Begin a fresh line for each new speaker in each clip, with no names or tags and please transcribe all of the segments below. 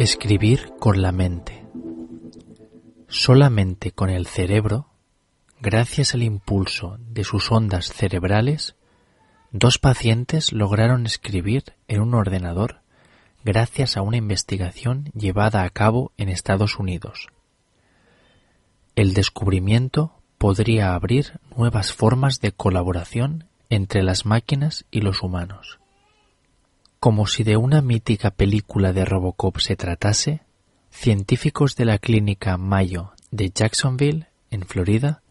Escribir con la mente. Solamente con el cerebro, gracias al impulso de sus ondas cerebrales, dos pacientes lograron escribir en un ordenador gracias a una investigación llevada a cabo en Estados Unidos. El descubrimiento podría abrir nuevas formas de colaboración entre las máquinas y los humanos. Como si de una mítica película de Robocop se tratase, científicos de la clínica Mayo de Jacksonville, en Florida,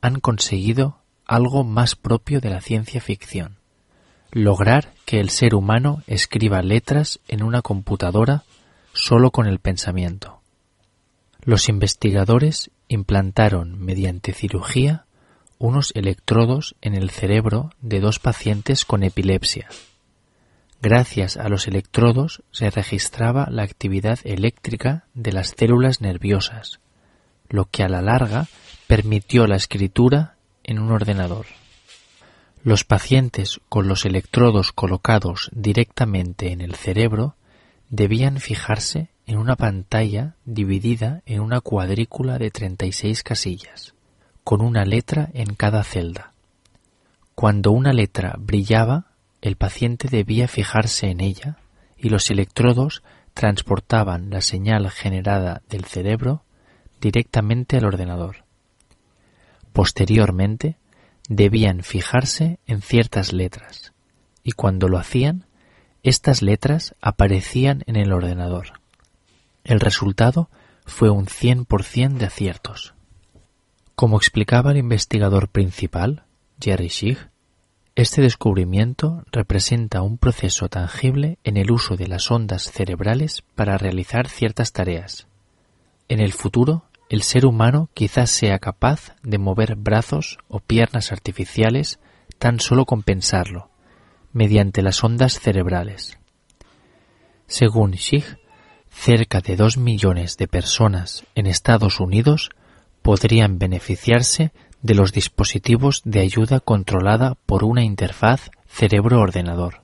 han conseguido algo más propio de la ciencia ficción, lograr que el ser humano escriba letras en una computadora solo con el pensamiento. Los investigadores implantaron mediante cirugía unos electrodos en el cerebro de dos pacientes con epilepsia Gracias a los electrodos se registraba la actividad eléctrica de las células nerviosas, lo que a la larga permitió la escritura en un ordenador. Los pacientes con los electrodos colocados directamente en el cerebro debían fijarse en una pantalla dividida en una cuadrícula de 36 casillas, con una letra en cada celda. Cuando una letra brillaba, el paciente debía fijarse en ella y los electrodos transportaban la señal generada del cerebro directamente al ordenador. Posteriormente, debían fijarse en ciertas letras, y cuando lo hacían, estas letras aparecían en el ordenador. El resultado fue un 100% de aciertos. Como explicaba el investigador principal, Jerry Schick, este descubrimiento representa un proceso tangible en el uso de las ondas cerebrales para realizar ciertas tareas. En el futuro, el ser humano quizás sea capaz de mover brazos o piernas artificiales tan solo con pensarlo, mediante las ondas cerebrales. Según Schick, cerca de dos millones de personas en Estados Unidos podrían beneficiarse de los dispositivos de ayuda controlada por una interfaz cerebro-ordenador.